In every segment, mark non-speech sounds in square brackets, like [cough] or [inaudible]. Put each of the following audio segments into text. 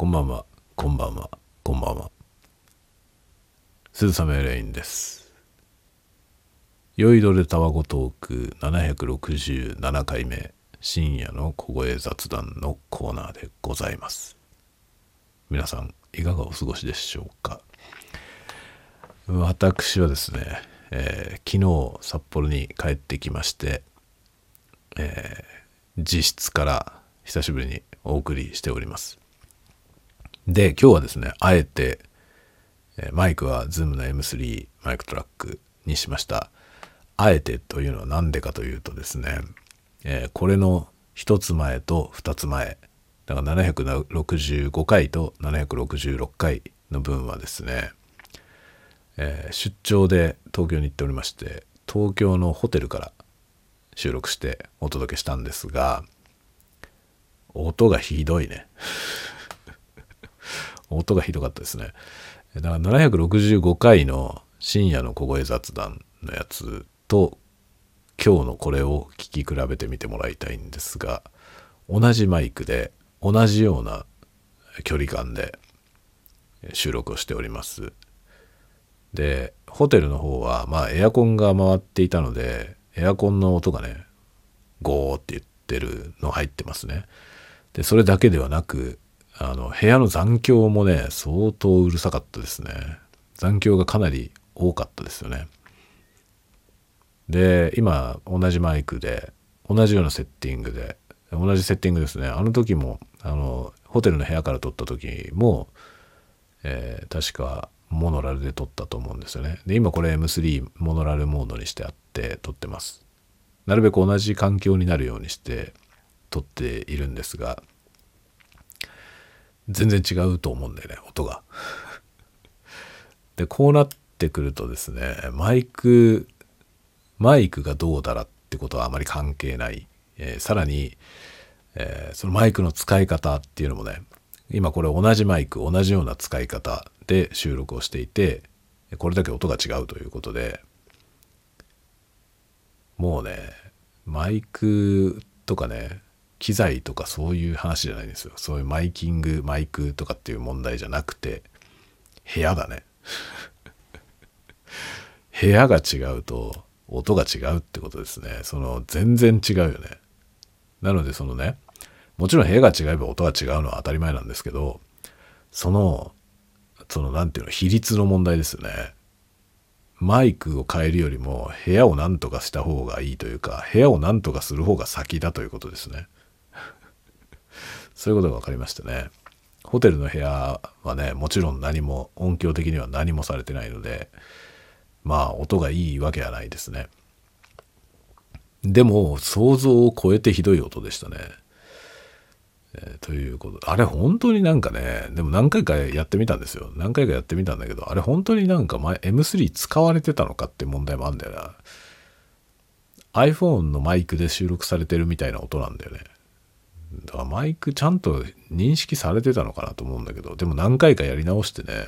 こんばんは、こんばんは、こんばんは。鈴雨レインです。酔いどれたわごトーク767回目深夜の小声雑談のコーナーでございます。皆さん、いかがお過ごしでしょうか？私はですね、えー昨日札幌に帰ってきまして、えー自室から久しぶりにお送りしております。で今日はですねあえて、マイクは Zoom の M3 マイクトラックにしました。あえてというのは何でかというとですね、えーこれの1つ前と2つ前だから765回と766回の分はですね、えー出張で東京に行っておりまして東京のホテルから収録してお届けしたんですが音がひどいね。音がひどかったですね。だから765回の深夜の小声雑談のやつと今日のこれを聞き比べてみてもらいたいんですが同じマイクで同じような距離感で収録をしております。でホテルの方はまあエアコンが回っていたのでエアコンの音がねゴーって言ってるの入ってますね。でそれだけではなくあの部屋の残響もね相当うるさかったですね。残響がかなり多かったですよね。で今同じマイクで同じようなセッティングで同じセッティングですね。あの時もあのホテルの部屋から撮った時も、えー確かモノラルで撮ったと思うんですよね。で今これ M3 モノラルモードにしてあって撮ってます。なるべく同じ環境になるようにして撮っているんですが全然違うと思うんだよね音が。でこうなってくるとですねマイクマイクがどうだらってことはあまり関係ない、えーさらに、えーそのマイクの使い方っていうのもね今これ同じマイク同じような使い方で収録をしていてこれだけ音が違うということでもうねマイクとかね機材とかそういう話じゃないですよ。そういうマイキングマイクとかっていう問題じゃなくて部屋だね。[laughs] 部屋が違うと音が違うってことですね。その全然違うよね。なのでそのねもちろん部屋が違えば音が違うのは当たり前なんですけどそのそのなんていうの比率の問題ですよね。マイクを変えるよりも部屋を何とかした方がいいというか部屋を何とかする方が先だということですね。そういうことが分かりましたね。ホテルの部屋はねもちろん何も音響的には何もされてないのでまあ音がいいわけはないですね。でも想像を超えてひどい音でしたね、えーということ。あれ本当になんかねでも何回かやってみたんですよ。何回かやってみたんだけどあれ本当になんか前 M3 使われてたのかって問題もあんだよな。iPhone のマイクで収録されてるみたいな音なんだよね。だからマイクちゃんと認識されてたのかなと思うんだけどでも何回かやり直してね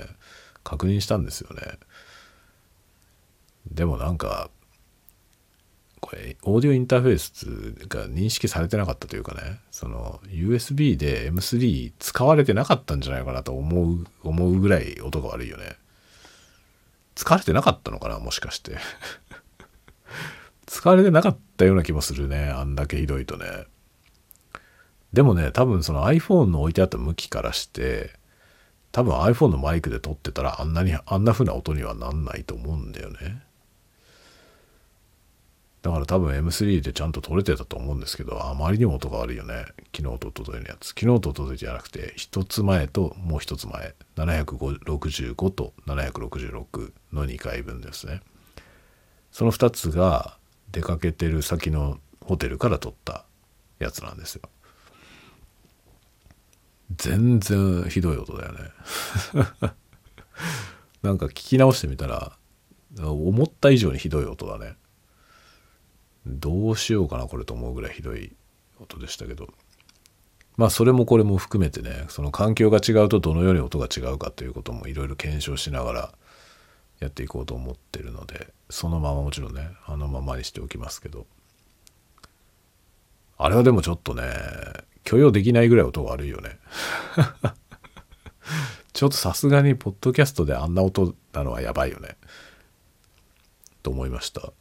確認したんですよね。でもなんかこれオーディオインターフェースが認識されてなかったというかねその USB で M3 使われてなかったんじゃないかなと思う思うぐらい音が悪いよね。使われてなかったのかなもしかして。[laughs] 使われてなかったような気もするねあんだけひどいとね。でもね多分その iPhone の置いてあった向きからして多分 iPhone のマイクで撮ってたらあんなにあんな風な音にはなんないと思うんだよね。だから多分 M3 でちゃんと撮れてたと思うんですけどあまりにも音が悪いよね。昨日と一昨日のやつ。昨日と一昨日じゃなくて一つ前ともう一つ前。765と766の2回分ですね。その2つが出かけてる先のホテルから撮ったやつなんですよ。全然ひどい音だよね。[laughs] なんか聞き直してみたら思った以上にひどい音だね。どうしようかなこれと思うぐらいひどい音でしたけど。まあそれもこれも含めてねその環境が違うとどのように音が違うかということもいろいろ検証しながらやっていこうと思ってるのでそのままもちろんねあのままにしておきますけど。あれはでもちょっとね許容できないぐらい音悪いよね。[laughs] ちょっとさすがにポッドキャストであんな音なのはやばいよね。と思いました。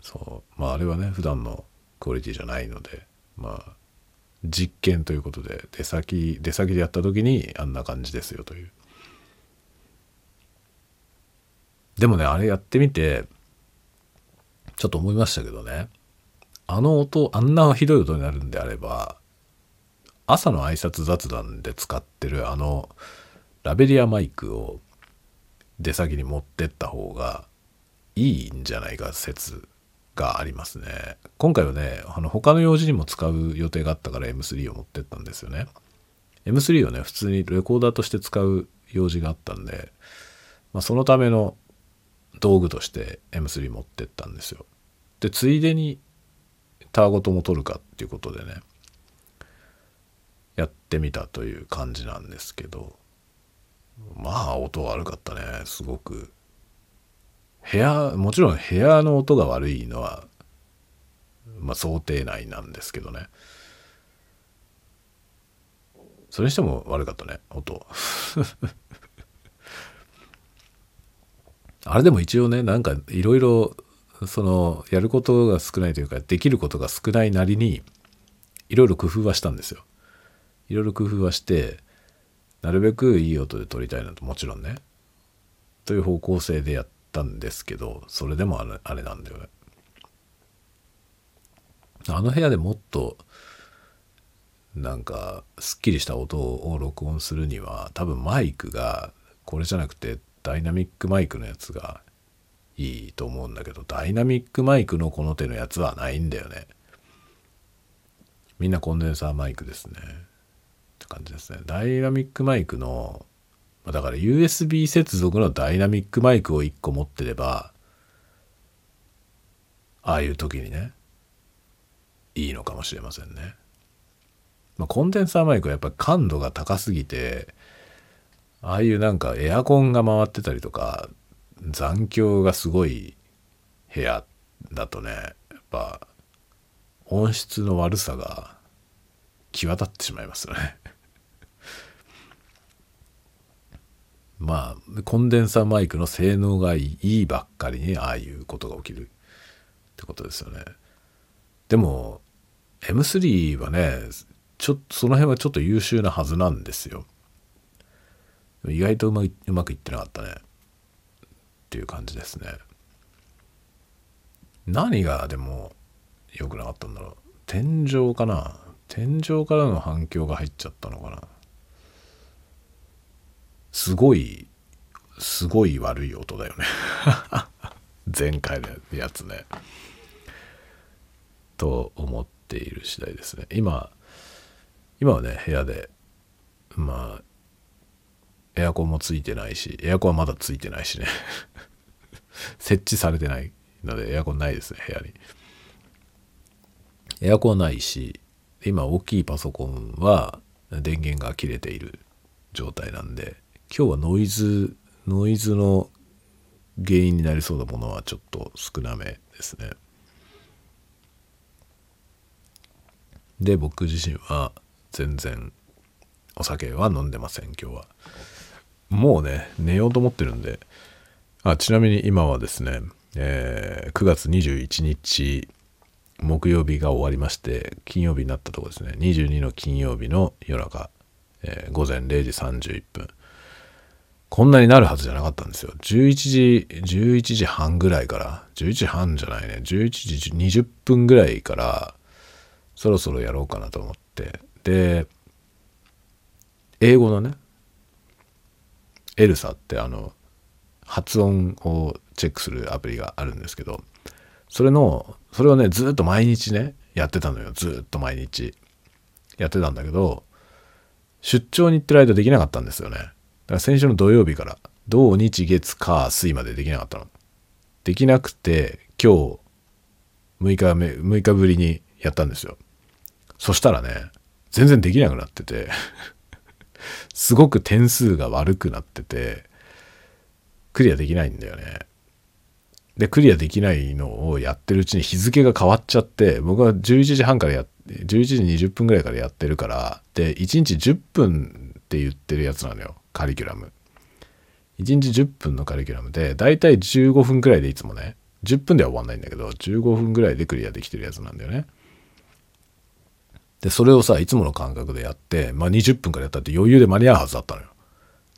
そう。まああれはね普段のクオリティじゃないのでまあ実験ということで出先出先でやった時にあんな感じですよという。でもねあれやってみてちょっと思いましたけどね。あの音あんなひどい音になるんであれば朝の挨拶雑談で使ってるあのラベリアマイクを出先に持ってった方がいいんじゃないか説がありますね。今回はねあの他の用事にも使う予定があったから M3 を持ってったんですよね。M3 をね普通にレコーダーとして使う用事があったんで、まあ、そのための道具として M3 持ってったんですよ。でついでにターゴとも取るかっていうことでねやってみたという感じなんですけどまあ音悪かったねすごく。部屋もちろん部屋の音が悪いのはまあ想定内なんですけどね。それにしても悪かったね音。[laughs] あれでも一応ねなんかいろいろそのやることが少ないというかできることが少ないなりにいろいろ工夫はしたんですよ。いろいろ工夫はしてなるべくいい音で撮りたいなともちろんね。という方向性でやったんですけどそれでもあれあれなんだよね。あの部屋でもっとなんかすっきりした音を録音するには多分マイクがこれじゃなくてダイナミックマイクのやつがいいと思うんだけどダイナミックマイクのこの手のやつはないんだよね。みんなコンデンサーマイクですね。って感じですね。ダイナミックマイクのだから USB 接続のダイナミックマイクを1個持ってればああいう時にねいいのかもしれませんね、まあ、コンデンサーマイクはやっぱり感度が高すぎてああいうなんかエアコンが回ってたりとか残響がすごい部屋だとねやっぱ音質の悪さが際立ってしまいますよね。まあコンデンサーマイクの性能がいいばっかりにああいうことが起きるってことですよね。でも M3 はねちょっとその辺はちょっと優秀なはずなんですよ。意外とうまうまくいってなかったね。っていう感じですね。何がでも良くなかったんだろう。天井かな。天井からの反響が入っちゃったのかな。すごいすごい悪い音だよね。[laughs] 前回のやつね。と思っている次第ですね。今今はね部屋でまあエアコンもついてないしエアコンはまだついてないしね。[laughs] 設置されてないのでエアコンないですね部屋に。エアコンないし今大きいパソコンは電源が切れている状態なんで今日はノイズノイズの原因になりそうなものはちょっと少なめですね。で僕自身は全然お酒は飲んでません今日は。もうね寝ようと思ってるんで。あちなみに今はですね、えー、9月21日木曜日が終わりまして金曜日になったとこですね。22の金曜日の夜中、えー、午前0時31分。こんなになるはずじゃなかったんですよ。11時、11時半ぐらいから、11時半じゃないね、11時20分ぐらいから、そろそろやろうかなと思って。で、英語のね、エルサってあの、発音をチェックするアプリがあるんですけど、それの、それをね、ずっと毎日ね、やってたのよ。ずっと毎日。やってたんだけど、出張に行ってる間できなかったんですよね。から先週の土曜日から土日月火水までできなかったの。できなくて今日6日目6日ぶりにやったんですよ。そしたらね全然できなくなってて [laughs] すごく点数が悪くなっててクリアできないんだよね。でクリアできないのをやってるうちに日付が変わっちゃって僕は11時半からや11時20分ぐらいからやってるからで1日10分って言ってるやつなのよカリキュラム。1日10分のカリキュラムでだいたい15分くらいでいつもね10分では終わんないんだけど15分ぐらいでクリアできてるやつなんだよね。でそれをさいつもの感覚でやってまあ20分からやったって余裕で間に合うはずだったのよ。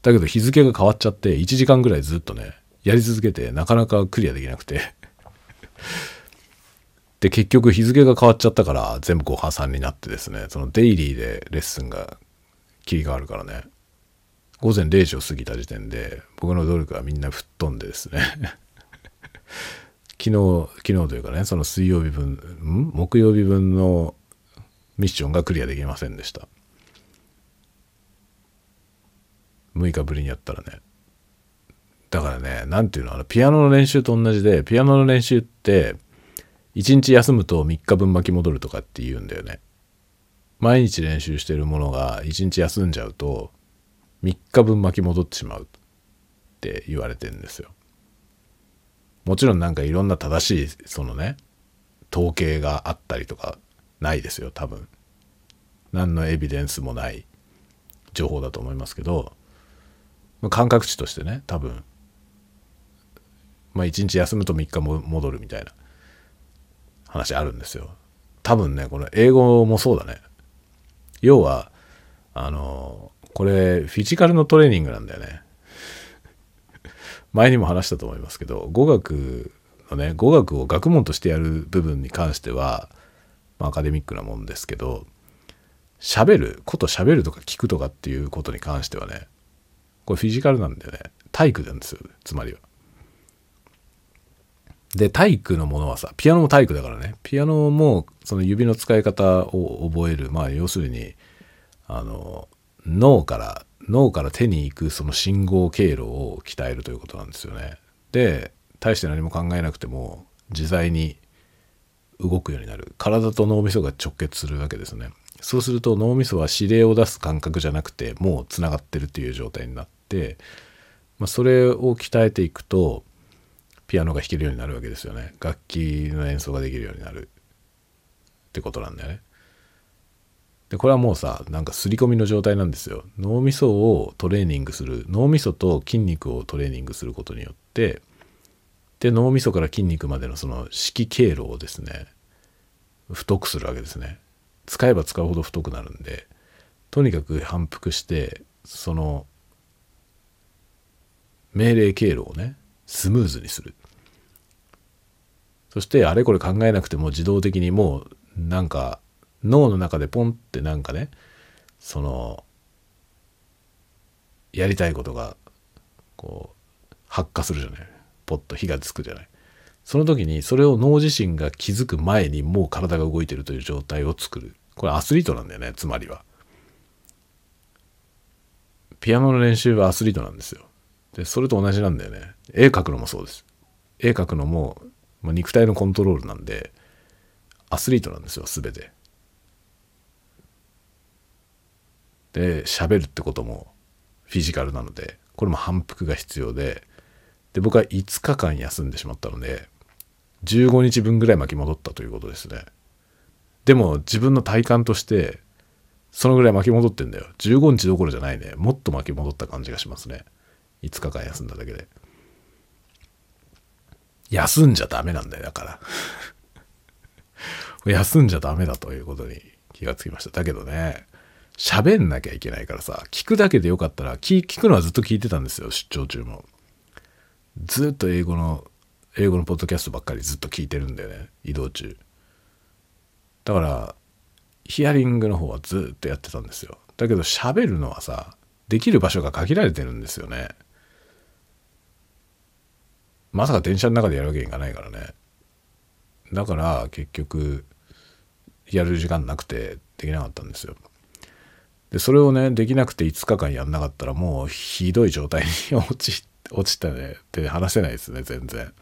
だけど日付が変わっちゃって1時間ぐらいずっとねやり続けてなかなかクリアできなくて。[laughs] で結局日付が変わっちゃったから全部後半3になってですねそのデイリーでレッスンが切り替わるからね。午前0時を過ぎた時点で僕の努力はみんな吹っ飛んでですね。[laughs] 昨日昨日というかねその水曜日分ん？木曜日分のミッションがクリアできませんでした。6日ぶりにやったらね。だからね何ていうのあのピアノの練習と同じでピアノの練習って1日休むと3日分巻き戻るとかって言うんだよね。毎日練習してるものが1日休んじゃうと3日分巻き戻ってしまうって言われてんですよ。もちろんなんかいろんな正しいそのね統計があったりとかないですよ多分。何のエビデンスもない情報だと思いますけど感覚値としてね多分。まあ1日休むと3日も戻るみたいな話あるんですよ。多分ねこの英語もそうだね。要はあのこれフィジカルのトレーニングなんだよね。[laughs] 前にも話したと思いますけど語学のね語学を学問としてやる部分に関しては、まあ、アカデミックなもんですけど喋ること喋るとか聞くとかっていうことに関してはねこれフィジカルなんでね。体育なんですよつまりは。で体育のものはさピアノも体育だからね。ピアノもその指の使い方を覚える。まあ要するにあの脳から脳から手に行くその信号経路を鍛えるということなんですよね。で大して何も考えなくても自在に動くようになる体と脳みそが直結するわけですね。そうすると脳みそは指令を出す感覚じゃなくてもうつながってるっていう状態になって、まあ、それを鍛えていくとピアノが弾けるようになるわけですよね楽器の演奏ができるようになるってことなんだよねでこれはもうさなんか刷り込みの状態なんですよ。脳みそをトレーニングする。脳みそと筋肉をトレーニングすることによってで脳みそから筋肉までのその指揮経路をですね太くするわけですね。使えば使うほど太くなるんでとにかく反復してその命令経路をねスムーズにする。そしてあれこれ考えなくても自動的にもうなんか脳の中でポンってなんかねそのやりたいことがこう発火するじゃない。ポッと火がつくじゃない。その時にそれを脳自身が気づく前にもう体が動いてるという状態を作る。これアスリートなんだよねつまりは。ピアノの練習はアスリートなんですよ。でそれと同じなんだよね。絵描くのもそうです。絵描くのも、まあ、肉体のコントロールなんでアスリートなんですよ全て。で喋るってこともフィジカルなのでこれも反復が必要でで僕は5日間休んでしまったので15日分ぐらい巻き戻ったということですね。でも自分の体感としてそのぐらい巻き戻ってんだよ。15日どころじゃないね。もっと巻き戻った感じがしますね。5日間休んだだけで。休んじゃダメなんだよだから。[laughs] 休んじゃダメだということに気がつきました。だけどね喋んなきゃいけないからさ聞くだけでよかったら聞聞くのはずっと聞いてたんですよ出張中も。ずっと英語の英語のポッドキャストばっかりずっと聞いてるんだよね移動中。だからヒアリングの方はずっとやってたんですよ。だけど喋るのはさできる場所が限られてるんですよね。まさか電車の中でやるわけにいかないからね。だから結局やる時間なくてできなかったんですよ。でそれをねできなくて5日間やんなかったらもうひどい状態に [laughs] 落ち落ちたね。って話せないですね全然。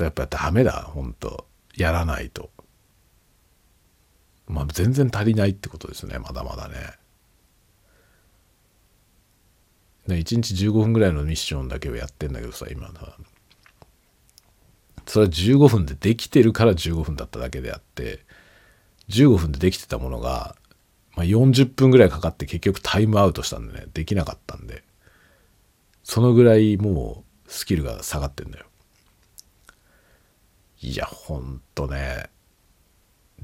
やっぱダメだ本当。やらないと。まあ全然足りないってことですねまだまだね。1日15分ぐらいのミッションだけをやってんだけどさ今それは15分でできてるから15分だっただけであって15分でできてたものがまあ、40分ぐらいかかって結局タイムアウトしたんでねできなかったんで。そのぐらいもうスキルが下がってんだよ。いやほんとね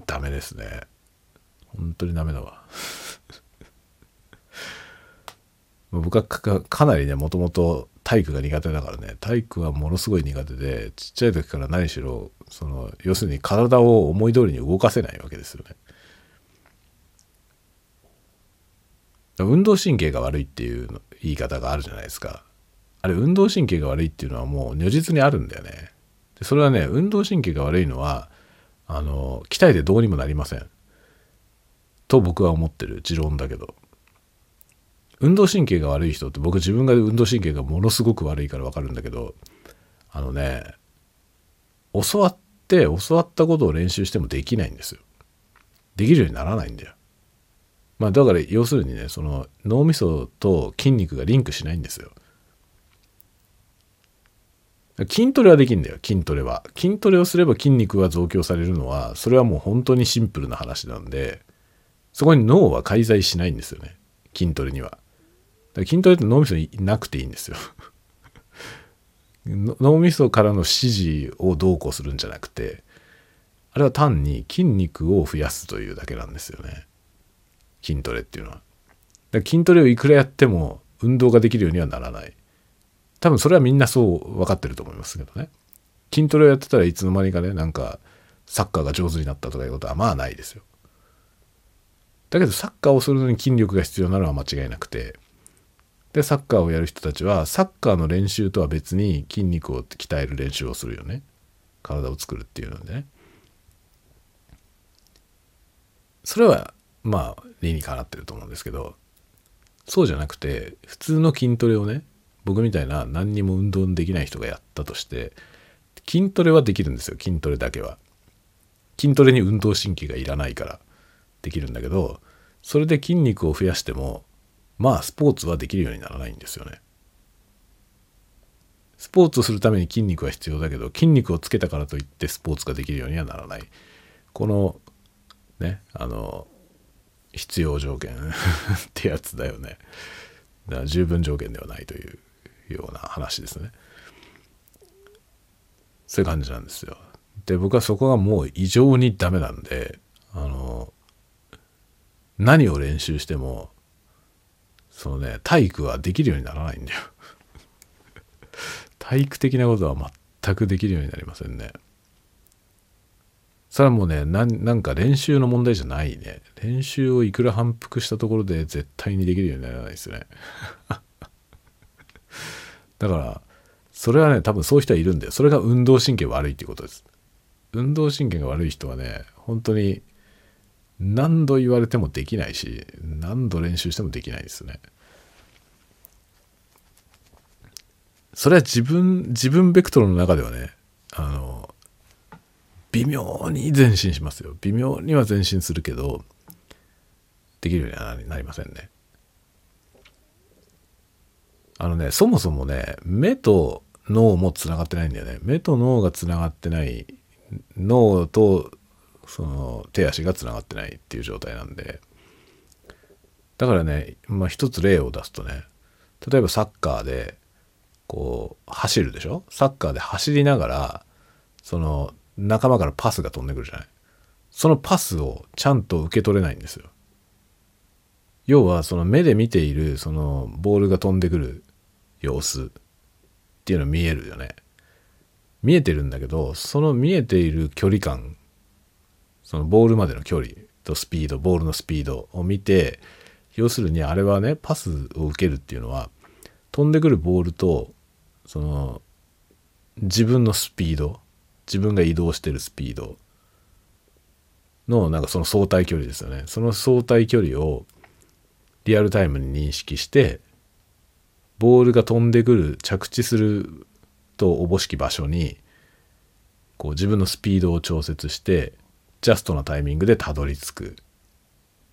ダメですね。本当にダメだわ。[laughs] 僕はかなりねもともと体育が苦手だからね。体育はものすごい苦手でちっちゃい時から何しろその要するに体を思い通りに動かせないわけですよね。運動神経が悪いっていう言い方があるじゃないですか。あれ運動神経が悪いっていうのはもう如実にあるんだよね。でそれはね運動神経が悪いのはあの鍛えてどうにもなりません。と僕は思ってる。持論だけど。運動神経が悪い人って僕自分が運動神経がものすごく悪いから分かるんだけどあのね教わって教わったことを練習してもできないんですよ。できるようにならないんだよ。まあだから要するにねその脳みそと筋肉がリンクしないんですよ。筋トレはできんだよ筋トレは。筋トレをすれば筋肉は増強されるのはそれはもう本当にシンプルな話なんでそこに脳は介在しないんですよね筋トレには。筋トレって脳みそになくていいんですよ。[laughs] 脳みそからの指示をどうこうするんじゃなくてあれは単に筋肉を増やすというだけなんですよね。筋トレっていうのは。筋トレをいくらやっても運動ができるようにはならない。多分それはみんなそう分かってると思いますけどね。筋トレをやってたらいつの間にかねなんかサッカーが上手になったとかいうことはまあないですよ。だけどサッカーをするのに筋力が必要なのは間違いなくてでサッカーをやる人たちはサッカーの練習とは別に筋肉を鍛える練習をするよね。体を作るっていうのでね。それはまあ理にかなってると思うんですけどそうじゃなくて普通の筋トレをね僕みたいな何にも運動できない人がやったとして筋トレはできるんですよ筋トレだけは。筋トレに運動神経がいらないからできるんだけどそれで筋肉を増やしてもまあスポーツはできるようにならないんですよね。スポーツをするために筋肉は必要だけど筋肉をつけたからといってスポーツができるようにはならない。このねあの必要条件 [laughs] ってやつだよね。だから十分条件ではないというような話ですね。そういう感じなんですよ。で僕はそこがもう異常にダメなんであの何を練習してもそのね体育はできるようにならないんだよ。体育的なことは全くできるようになりませんね。それはもうねなんか練習の問題じゃないね。練習をいくら反復したところで絶対にできるようにならないですね。[laughs] だからそれはね多分そういう人はいるんだよ。それが運動神経悪いっていうことです。運動神経が悪い人はね本当に何度言われてもできないし何度練習してもできないですね。それは自分自分ベクトルの中ではねあの微妙に前進しますよ。微妙には前進するけどできるようにはなりませんね。あのねそもそもね目と脳もつながってないんだよね。目と脳がつながってない脳とその手足がつながってないっていう状態なんで。だからね、まあ、一つ例を出すとね例えばサッカーでこう走るでしょ？サッカーで走りながらその仲間からパスが飛んでくるじゃない？そのパスをちゃんと受け取れないんですよ。要はその目で見ているそのボールが飛んでくる様子っていうの見えるよね。見えてるんだけどその見えている距離感そのボールまでの距離とスピードボールのスピードを見て要するにあれはねパスを受けるっていうのは飛んでくるボールとその自分のスピード自分が移動してるスピードのなんかその相対距離ですよね。その相対距離をリアルタイムに認識してボールが飛んでくる着地するとおぼしき場所にこう自分のスピードを調節してジャストなタイミングでたどり着く。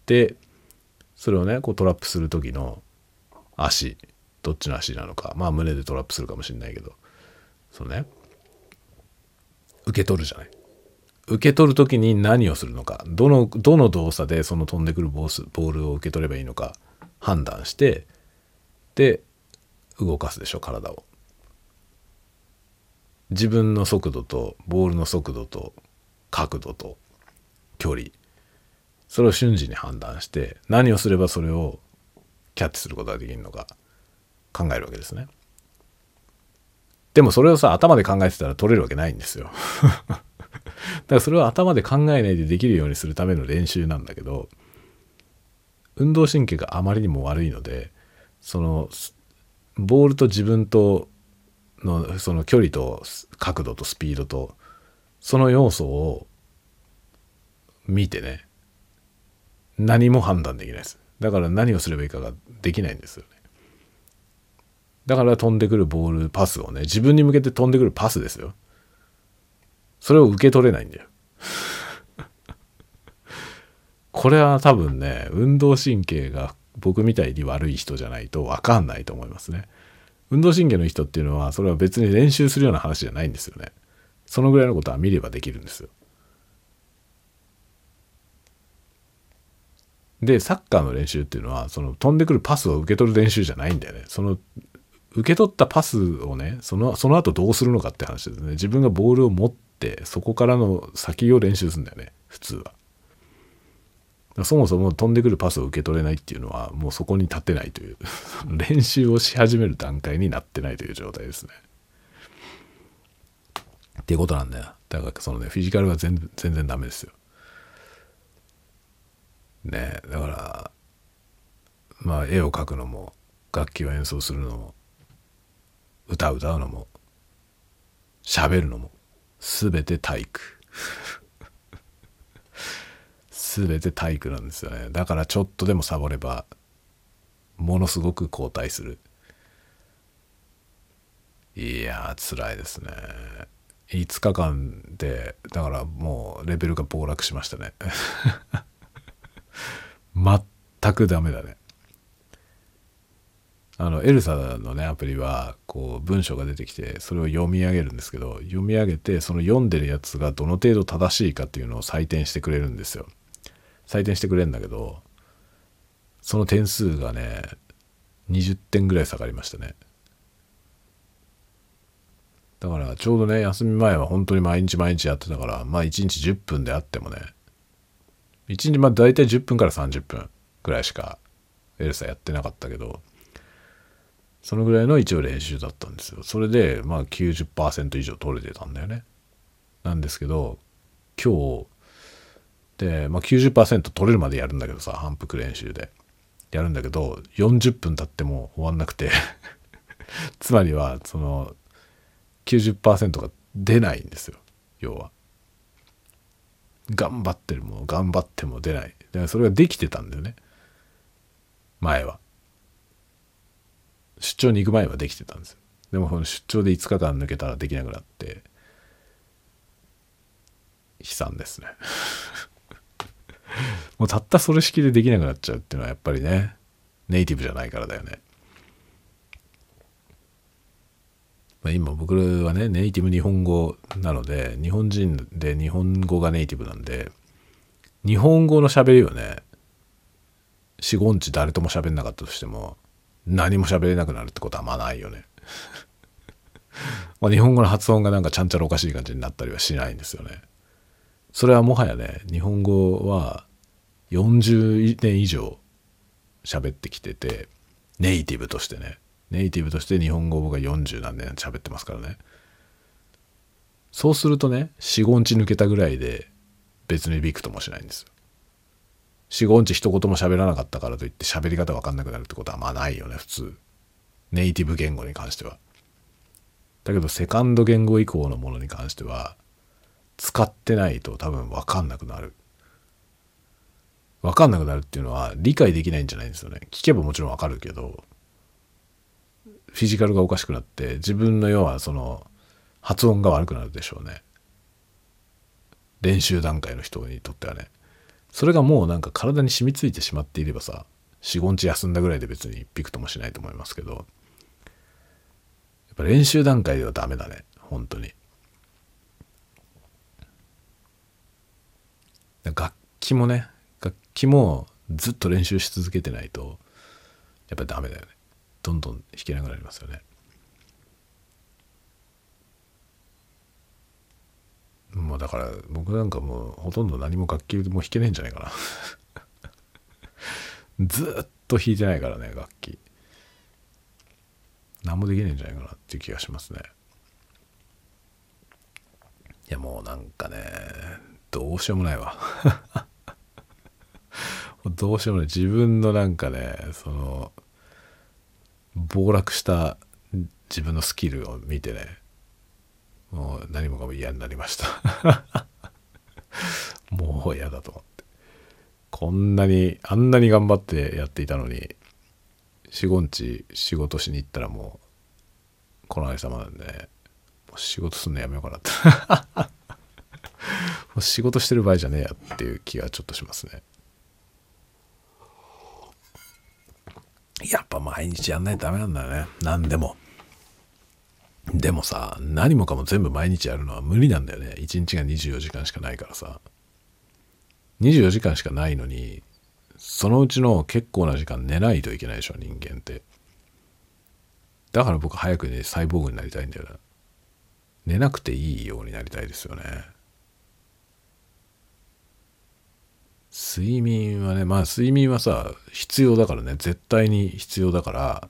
で、それをね、こうトラップする時の足、どっちの足なのか、まあ胸でトラップするかもしれないけど、そのね、受け取るじゃない。受け取る時に何をするのか。どのどの動作でその飛んでくるボーボールを受け取ればいいのか。判断して。で動かすでしょ体を。自分の速度とボールの速度と角度と距離。それを瞬時に判断して何をすればそれをキャッチすることができるのか考えるわけですね。でもそれをさ頭で考えてたら取れるわけないんですよ。[laughs] だからそれを頭で考えないでできるようにするための練習なんだけど運動神経があまりにも悪いのでそのボールと自分とのその距離と角度とスピードとその要素を見てね。何も判断できないです。だから何をすればいいかができないんですよね。だから飛んでくるボールパスをね自分に向けて飛んでくるパスですよ。それを受け取れないんだよ。[laughs] これは多分ね運動神経が僕みたいに悪い人じゃないと分かんないと思いますね。運動神経の人っていうのはそれは別に練習するような話じゃないんですよね。そのぐらいのことは見ればできるんですよ。でサッカーの練習っていうのはその飛んでくるパスを受け取る練習じゃないんだよねその受け取ったパスをねそのその後どうするのかって話ですね自分がボールを持ってそこからの先を練習するんだよね普通はそもそも飛んでくるパスを受け取れないっていうのはもうそこに立てないという [laughs] 練習をし始める段階になってないという状態ですね。っていうことなんだよ。だからそのねフィジカルは全全然ダメですよ。ねだからまあ絵を描くのも楽器を演奏するのも歌歌うのも喋るのも全て体育。[laughs] 全て体育なんですよね。だからちょっとでもサボればものすごく後退する。いやー辛いですね。5日間でだからもうレベルが暴落しましたね。全くダメだね。あのエルサのねアプリはこう文章が出てきてそれを読み上げるんですけど読み上げてその読んでるやつがどの程度正しいかっていうのを採点してくれるんですよ。採点してくれるんだけどその点数がね20点ぐらい下がりましたね。だからちょうどね休み前は本当に毎日毎日やってたからまあ1日10分であってもね1日まあ大体10分から30分ぐらいしかエルサやってなかったけどそのぐらいの一応練習だったんですよそれでまあ90%以上取れてたんだよねなんですけど今日で、まあ90%取れるまでやるんだけどさ、反復練習で。やるんだけど、40分経っても終わんなくて [laughs] つまりは、その、90%が出ないんですよ。要は。頑張ってるも頑張っても出ない。だからそれができてたんだよね。前は。出張に行く前はできてたんですよ。でもこの出張で5日間抜けたらできなくなって、悲惨ですね [laughs] もうたったそれ式でできなくなっちゃうっていうのはやっぱりね、ネイティブじゃないからだよね。まあ、今僕はね、ネイティブ日本語なので、日本人で日本語がネイティブなんで、日本語の喋りをね、四五日誰とも喋んなかったとしても、何も喋れなくなるってことはまあないよね。[laughs] まあ日本語の発音がなんかちゃんちゃらおかしい感じになったりはしないんですよね。それはもはやね、日本語は40年以上喋ってきててネイティブとしてねネイティブとして日本語を僕が40何年喋ってますからね。そうするとね45日抜けたぐらいで別にびくともしないんですよ。45日一言も喋らなかったからといって喋り方わかんなくなるってことはまあないよね普通。ネイティブ言語に関しては。だけどセカンド言語以降のものに関しては使ってないと多分わかんなくなる。分かんなくなるっていうのは理解できないんじゃないんですよね。聞けばもちろん分かるけどフィジカルがおかしくなって自分の要はその発音が悪くなるでしょうね。練習段階の人にとってはね。それがもうなんか体に染みついてしまっていればさ45日休んだぐらいで別にびくともしないと思いますけど。やっぱ練習段階ではダメだね。本当に。楽器もね楽器もずっと練習し続けてないとやっぱりダメだよね。どんどん弾けなくなりますよね。もうだから僕なんかもうほとんど何も楽器も弾けねえんじゃないかな。[laughs] ずっと弾いてないからね楽器。何もできねえんじゃないかなっていう気がしますね。いやもうなんかねどうしようもないわ。[laughs] どうしようもない。自分のなんかねその暴落した自分のスキルを見てねもう何もかも嫌になりました。[laughs] もう嫌だと思って。こんなにあんなに頑張ってやっていたのに四五日仕事しに行ったらもうこのあ様なんでね仕事すんのやめようかなって。[laughs] もう仕事してる場合じゃねえやっていう気がちょっとしますね。やっぱ毎日やんないとダメなんだよね。何でも。でもさ何もかも全部毎日やるのは無理なんだよね。1日が24時間しかないからさ。24時間しかないのにそのうちの結構な時間寝ないといけないでしょ人間って。だから僕早くねサイボーグになりたいんだよな寝なくていいようになりたいですよね。睡眠はねまあ睡眠はさ必要だからね。絶対に必要だから。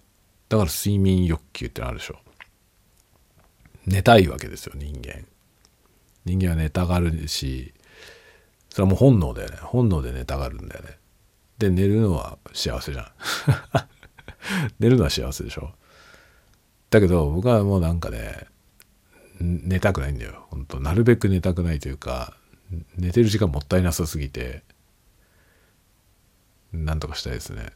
だから睡眠欲求ってのあるでしょ。寝たいわけですよ人間。人間は寝たがるしそれはもう本能だよね。本能で寝たがるんだよね。で寝るのは幸せじゃん。[laughs] 寝るのは幸せでしょ。だけど僕はもうなんかね寝たくないんだよ。本当なるべく寝たくないというか寝てる時間もったいなさすぎてなんとかしたいですね。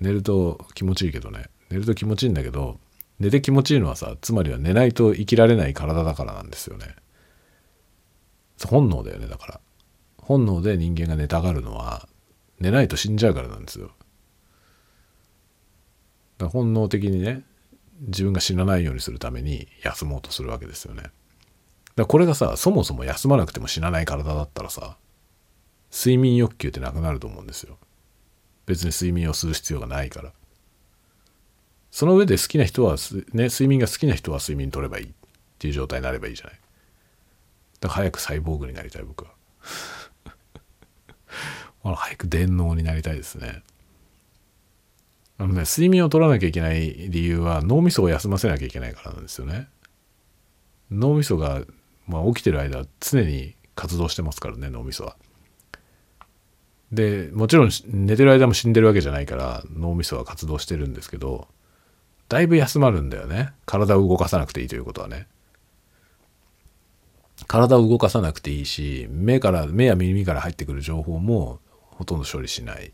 寝ると気持ちいいけどね。寝ると気持ちいいんだけど寝て気持ちいいのはさつまりは寝ないと生きられない体だからなんですよね。本能だよねだから。本能で人間が寝たがるのは寝ないと死んじゃうからなんですよ。だから本能的にね自分が死なないようにするために休もうとするわけですよね。だこれがさそもそも休まなくても死なない体だったらさ睡眠欲求ってなくなると思うんですよ。別に睡眠をする必要がないから。その上で好きな人は、ね、睡眠が好きな人は睡眠取ればいいっていう状態になればいいじゃない。だから早くサイボーグになりたい僕は。[laughs] 早く電脳になりたいですね。あのね睡眠を取らなきゃいけない理由は脳みそを休ませなきゃいけないからなんですよね。脳みそが、まあ、起きてる間常に活動してますからね脳みそは。でもちろん寝てる間も死んでるわけじゃないから脳みそは活動してるんですけどだいぶ休まるんだよね。体を動かさなくていいということはね。体を動かさなくていいし目から目や耳から入ってくる情報もほとんど処理しない。っ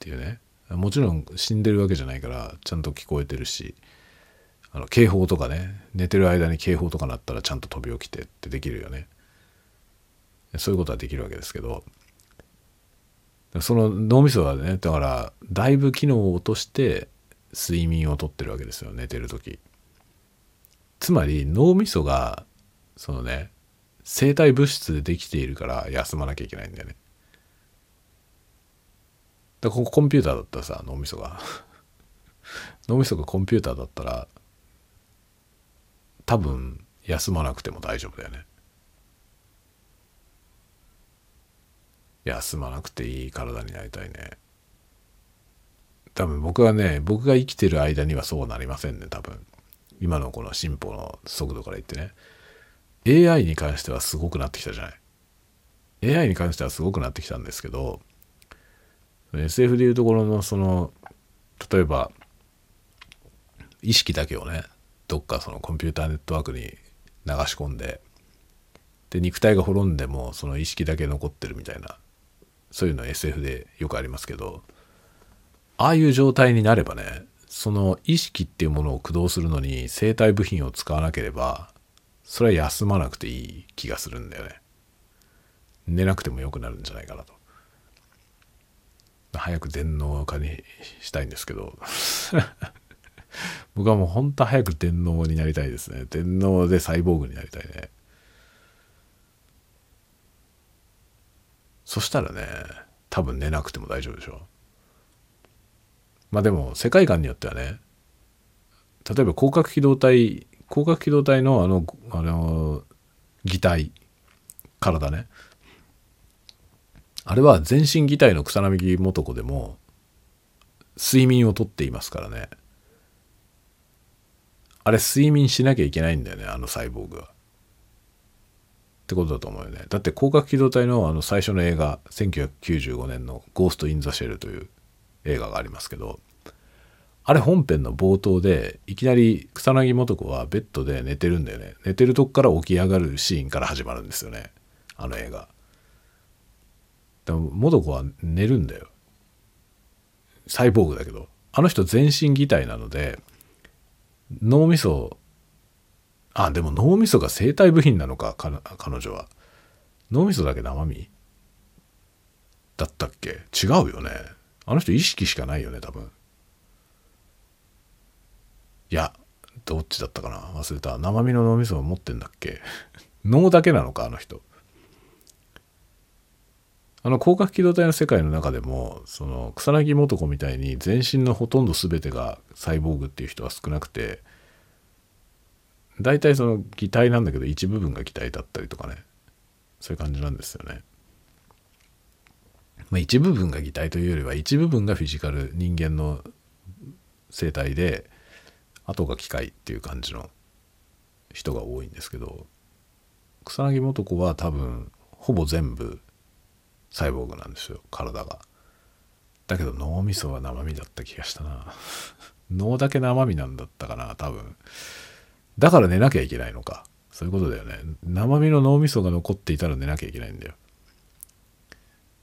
ていうね。もちろん死んでるわけじゃないからちゃんと聞こえてるしあの警報とかね。寝てる間に警報とか鳴ったらちゃんと飛び起きてってできるよね。そういうことはできるわけですけど。その脳みそはねだからだいぶ機能を落として睡眠をとってるわけですよ寝てる時。つまり脳みそがそのね生体物質でできているから休まなきゃいけないんだよね。だからここコンピューターだったらさ脳みそが。[laughs] 脳みそがコンピューターだったら多分休まなくても大丈夫だよね。休まなくていい体になりたいね。多分僕はね僕が生きてる間にはそうなりませんね多分。今のこの進歩の速度から言ってね。AI に関してはすごくなってきたじゃない。AI に関してはすごくなってきたんですけど SF でいうところのその例えば意識だけをねどっかそのコンピューターネットワークに流し込んでで肉体が滅んでもその意識だけ残ってるみたいなそういうの SF でよくありますけどああいう状態になればねその意識っていうものを駆動するのに生体部品を使わなければそれは休まなくていい気がするんだよね。寝なくてもよくなるんじゃないかなと。早く電脳化にしたいんですけど。[laughs] 僕はもう本当早く電脳になりたいですね。電脳でサイボーグになりたいね。そしたらね多分寝なくても大丈夫でしょ。うまあでも世界観によってはね例えば広角機動隊広角機動隊のあのあの擬態体ね。あれは全身擬態の草薙素子でも睡眠をとっていますからね。あれ睡眠しなきゃいけないんだよねあのサイボーグは。ってことだと思うよね。だって広角機動隊のあの最初の映画1995年の「ゴースト・イン・ザ・シェル」という映画がありますけどあれ本編の冒頭でいきなり草薙素子はベッドで寝てるんだよね。寝てるとこから起き上がるシーンから始まるんですよね。あの映画。でも素子は寝るんだよ。サイボーグだけど。あの人全身擬態なので脳みそあでも脳みそが生体部品なのか彼女は。脳みそだけ生身？だったっけ？違うよね。あの人意識しかないよね多分。いやどっちだったかな？忘れた。生身の脳みそを持ってんだっけ？[laughs] 脳だけなのかあの人。あの広角機動隊の世界の中でもその草薙素子みたいに全身のほとんど全てがサイボーグっていう人は少なくて大体その擬態なんだけど一部分が擬態だったりとかね。そういう感じなんですよね。まあ、一部分が擬態というよりは一部分がフィジカル人間の生態であとが機械っていう感じの人が多いんですけど草薙素子は多分ほぼ全部サイボーグなんですよ。体が。だけど脳みそは生身だった気がしたな。[laughs] 脳だけ生身なんだったかな多分。だから寝なきゃいけないのか。そういうことだよね。生身の脳みそが残っていたら寝なきゃいけないんだよ。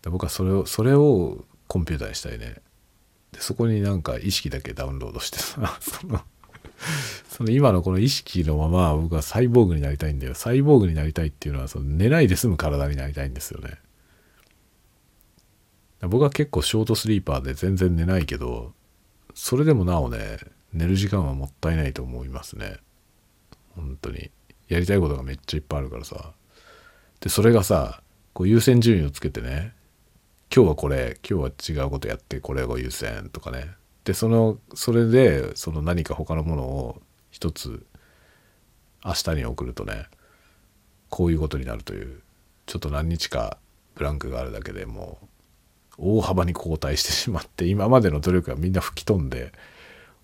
で僕はそれをそれをコンピューターにしたいね。でそこになんか意識だけダウンロードしてさ [laughs] そのその今のこの意識のまま僕はサイボーグになりたいんだよ。サイボーグになりたいっていうのはその寝ないで済む体になりたいんですよね。僕は結構ショートスリーパーで全然寝ないけどそれでもなおね寝る時間はもったいないと思いますね。本当に。やりたいことがめっちゃいっぱいあるからさ。でそれがさこう優先順位をつけてね今日はこれ今日は違うことやってこれが優先とかね。でそのそれでその何か他のものを一つ明日に送るとねこういうことになるというちょっと何日かブランクがあるだけでもう大幅に後退してしまって今までの努力がみんな吹き飛んで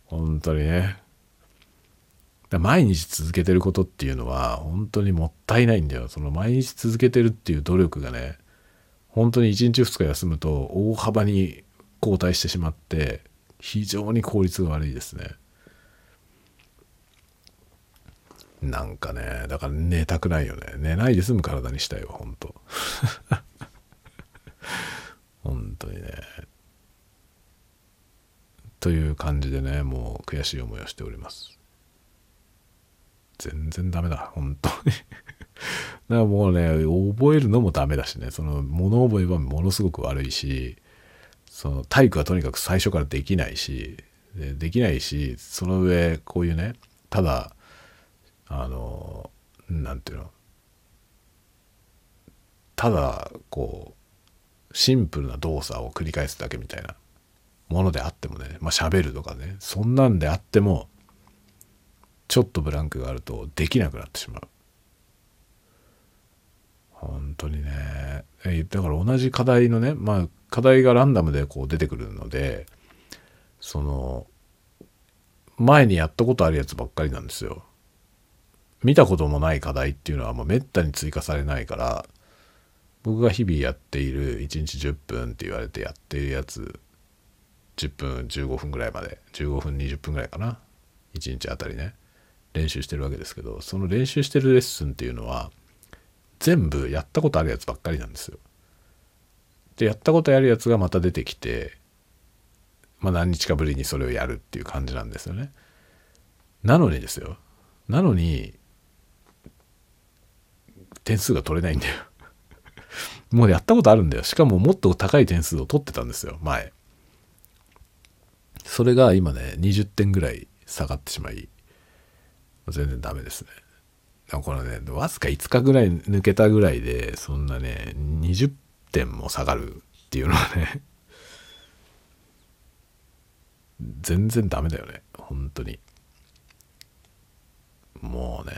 本当にね毎日続けてることっていうのは本当にもったいないんだよ。その毎日続けてるっていう努力がね本当に1日2日休むと大幅に後退してしまって非常に効率が悪いですね。なんかねだから寝たくないよね。寝ないで済む体にしたいわ本当。[laughs] 本当にね。という感じでねもう悔しい思いをしております。全然ダメだ本当に。[laughs] だからもうね覚えるのもダメだしね。その物覚えはものすごく悪いしその体育はとにかく最初からできないしでできないしその上こういうねただあの何て言うのただこうシンプルな動作を繰り返すだけみたいなものであってもねまあ喋るとかねそんなんであってもちょっとブランクがあるとできなくなってしまう。本当にね。だから同じ課題のねまあ課題がランダムでこう出てくるのでその前にやったことあるやつばっかりなんですよ。見たこともない課題っていうのはもうめったに追加されないから僕が日々やっている1日10分って言われてやっているやつ10分15分ぐらいまで15分20分ぐらいかな。1日あたりね。練習してるわけですけどその練習してるレッスンっていうのは全部やったことあるやつばっかりなんですよ。でやったことあるやつがまた出てきてまあ何日かぶりにそれをやるっていう感じなんですよね。なのにですよなのに点数が取れないんだよ。[laughs] もうやったことあるんだよ。しかももっと高い点数を取ってたんですよ、前。それが今ね、20点ぐらい下がってしまい、全然ダメですね。このね、わずか5日ぐらい抜けたぐらいで、そんなね、20点も下がるっていうのはね全然ダメだよね。本当に。もうね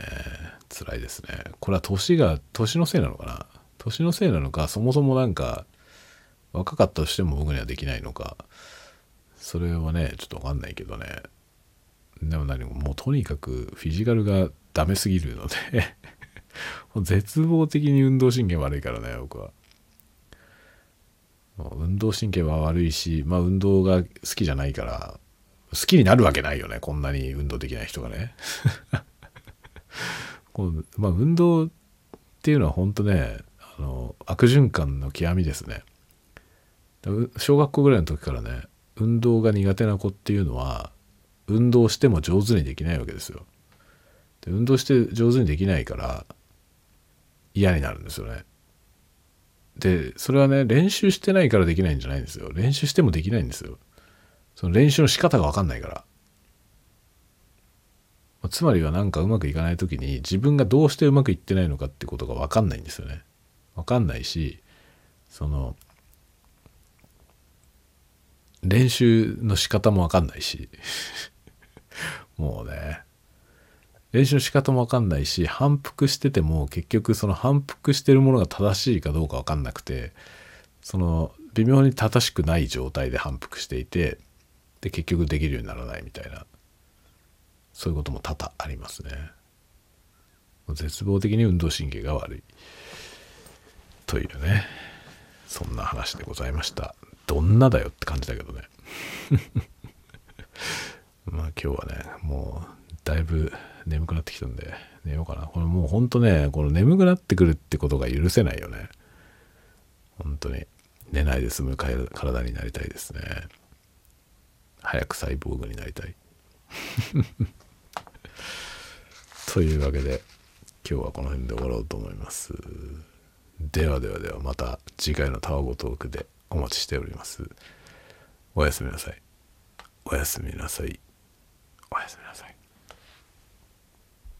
辛いですね。これは年が年のせいなのかな？年のせいなのかそもそもなんか若かったとしても僕にはできないのか。それはねちょっと分かんないけどね。でも何ももうとにかくフィジカルがダメすぎるので絶望的に運動神経悪いからね僕は。運動神経は悪いしまあ運動が好きじゃないから好きになるわけないよねこんなに運動できない人がね。[laughs] こうまあ運動っていうのは本当ねあの悪循環の極みですね。小学校ぐらいの時からね運動が苦手な子っていうのは運動しても上手にできないわけですよ。で運動して上手にできないから嫌になるんですよね。でそれはね練習してないからできないんじゃないんですよ。練習してもできないんですよ。その練習の仕方が分かんないから。つまりはなんかうまくいかない時に自分がどうしてうまくいってないのかってことが分かんないんですよね。分かんないしその練習の仕方も分かんないし。[laughs] もうね。練習の仕方も分かんないし反復してても結局その反復してるものが正しいかどうか分かんなくてその微妙に正しくない状態で反復していてで結局できるようにならないみたいなそういうことも多々ありますね。絶望的に運動神経が悪い。というね。そんな話でございました。どんなだよって感じだけどね。[laughs] まあ今日はねもうだいぶ眠くなってきたんで寝ようかな。これもうほんとねこの眠くなってくるってことが許せないよね。本当に。寝ないで済む体になりたいですね。早くサイボーグになりたい。[laughs] というわけで今日はこの辺で終わろうと思います。ではではではまた次回のタワゴトークでお待ちしております。おやすみなさい。おやすみなさい。おやすみなさい